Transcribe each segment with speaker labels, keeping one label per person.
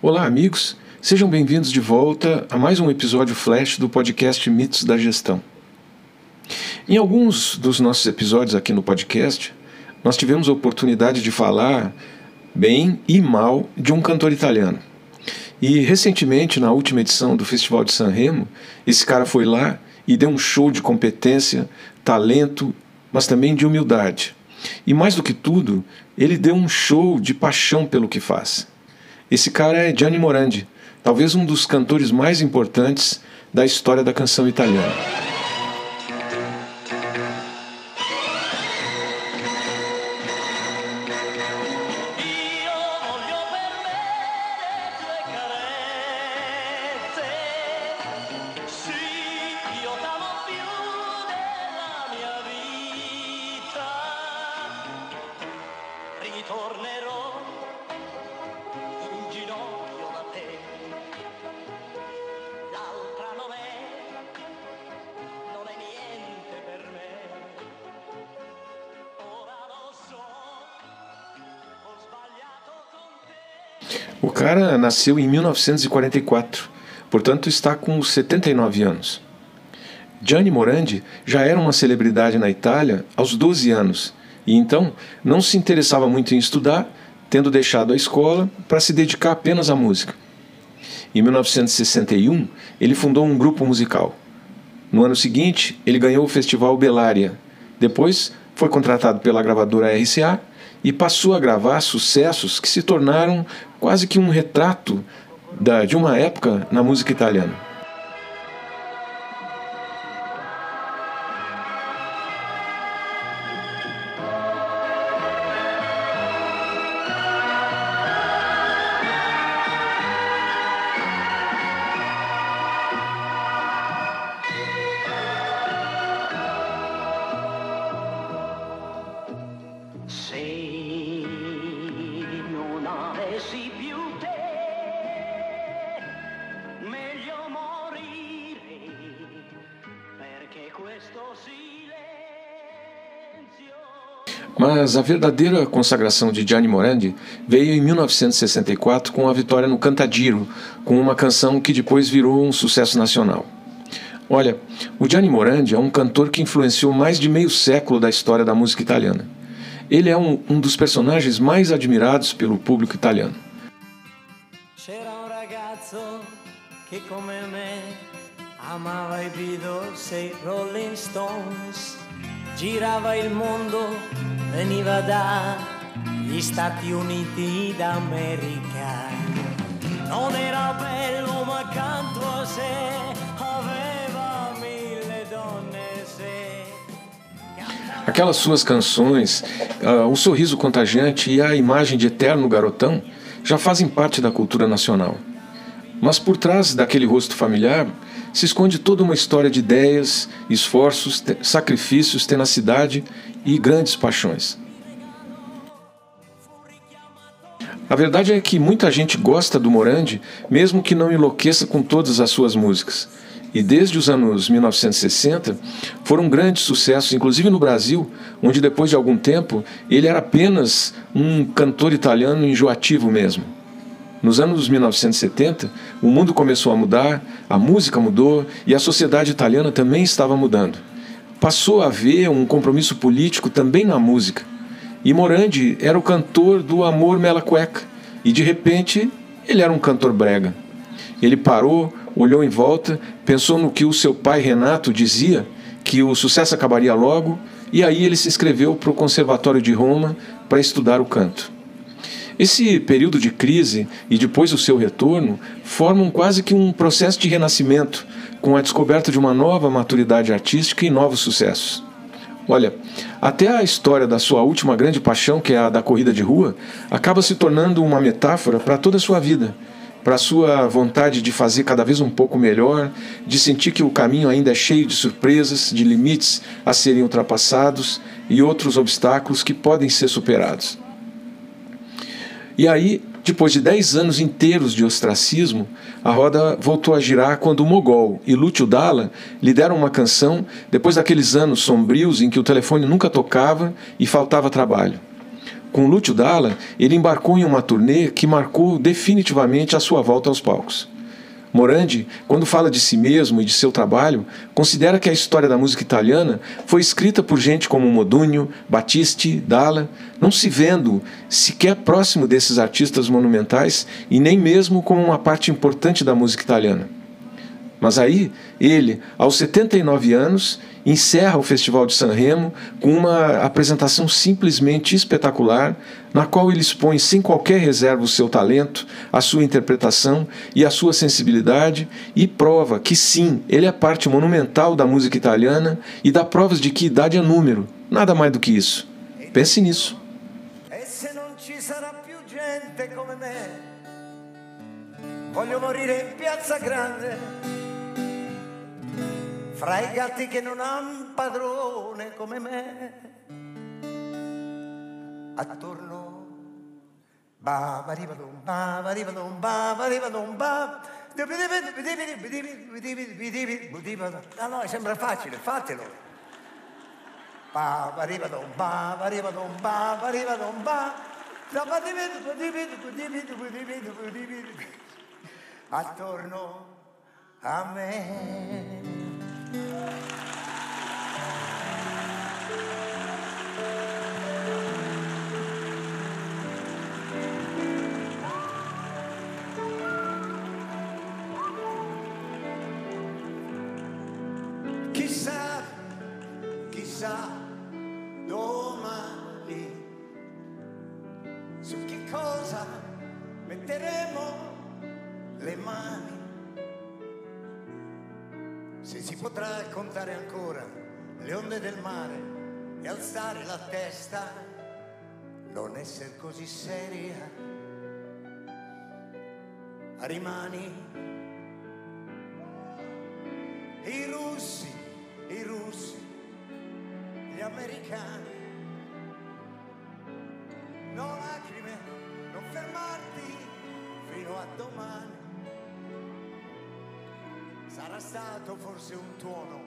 Speaker 1: Olá, amigos. Sejam bem-vindos de volta a mais um episódio flash do podcast Mitos da Gestão. Em alguns dos nossos episódios aqui no podcast, nós tivemos a oportunidade de falar bem e mal de um cantor italiano. E recentemente, na última edição do Festival de Sanremo, esse cara foi lá e deu um show de competência, talento, mas também de humildade. E mais do que tudo, ele deu um show de paixão pelo que faz. Esse cara é Gianni Morandi, talvez um dos cantores mais importantes da história da canção italiana. O cara nasceu em 1944, portanto está com 79 anos. Gianni Morandi já era uma celebridade na Itália aos 12 anos e então não se interessava muito em estudar, tendo deixado a escola para se dedicar apenas à música. Em 1961, ele fundou um grupo musical. No ano seguinte, ele ganhou o Festival Bellaria. Depois, foi contratado pela gravadora RCA e passou a gravar sucessos que se tornaram quase que um retrato da, de uma época na música italiana. Mas a verdadeira consagração de Gianni Morandi veio em 1964 com a vitória no Cantadiro, com uma canção que depois virou um sucesso nacional. Olha, o Gianni Morandi é um cantor que influenciou mais de meio século da história da música italiana. Ele é um, um dos personagens mais admirados pelo público italiano. C'era ragazzo me amava Beatles e Rolling Stones, girava il mondo veniva dagli Stati Uniti d'America. Non era bello ma accanto a sé aveva mille donne se. Aquelas suas canções, uh, o sorriso contagiante e a imagem de eterno garotão já fazem parte da cultura nacional. Mas por trás daquele rosto familiar se esconde toda uma história de ideias, esforços, sacrifícios, tenacidade e grandes paixões. A verdade é que muita gente gosta do Morandi, mesmo que não enlouqueça com todas as suas músicas. E desde os anos 1960 foram grandes sucessos, inclusive no Brasil, onde depois de algum tempo ele era apenas um cantor italiano enjoativo mesmo. Nos anos 1970, o mundo começou a mudar, a música mudou e a sociedade italiana também estava mudando. Passou a haver um compromisso político também na música. E Morandi era o cantor do Amor Mela Cueca, e de repente ele era um cantor brega. Ele parou, olhou em volta, pensou no que o seu pai Renato dizia, que o sucesso acabaria logo, e aí ele se inscreveu para o Conservatório de Roma para estudar o canto. Esse período de crise e depois o seu retorno formam quase que um processo de renascimento, com a descoberta de uma nova maturidade artística e novos sucessos. Olha, até a história da sua última grande paixão, que é a da corrida de rua, acaba se tornando uma metáfora para toda a sua vida, para a sua vontade de fazer cada vez um pouco melhor, de sentir que o caminho ainda é cheio de surpresas, de limites a serem ultrapassados e outros obstáculos que podem ser superados. E aí, depois de 10 anos inteiros de ostracismo, a roda voltou a girar quando o Mogol e Lúcio Dalla lhe deram uma canção depois daqueles anos sombrios em que o telefone nunca tocava e faltava trabalho. Com Lúcio Dalla, ele embarcou em uma turnê que marcou definitivamente a sua volta aos palcos. Morandi, quando fala de si mesmo e de seu trabalho, considera que a história da música italiana foi escrita por gente como Modugno, Battisti, Dalla, não se vendo sequer próximo desses artistas monumentais e nem mesmo como uma parte importante da música italiana. Mas aí, ele, aos 79 anos, encerra o Festival de Sanremo com uma apresentação simplesmente espetacular, na qual ele expõe sem qualquer reserva o seu talento, a sua interpretação e a sua sensibilidade e prova que sim, ele é parte monumental da música italiana e dá provas de que idade é número, nada mais do que isso. Pense nisso.
Speaker 2: Voglio morire in piazza grande fra i gatti che non hanno padrone come me, attorno Bavarivadon, bavarivadon, bavarivadon, ba. No, no, sembra facile, fatelo. Bavarivadon, bavarivadon, bavarivadon, ba. Attorno a me. quizá, quizá se si potrà contare ancora le onde del mare e alzare la testa, non essere così seria. Rimani i russi, i russi, gli americani. No lacrime, non fermarti fino a domani. Sarà stato forse un tuono,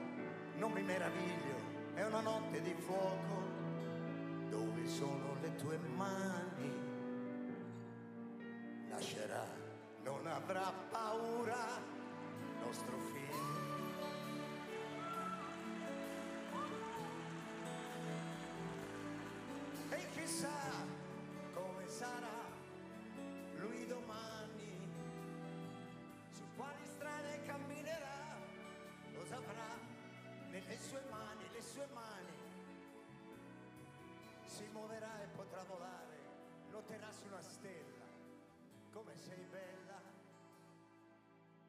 Speaker 2: non mi meraviglio, è una notte di fuoco. Dove sono le tue mani? Nascerà, non avrà paura, nostro figlio. Muoverà e potrà volare, lotterà su una stella, come sei bella.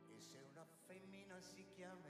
Speaker 2: E se una femmina si chiama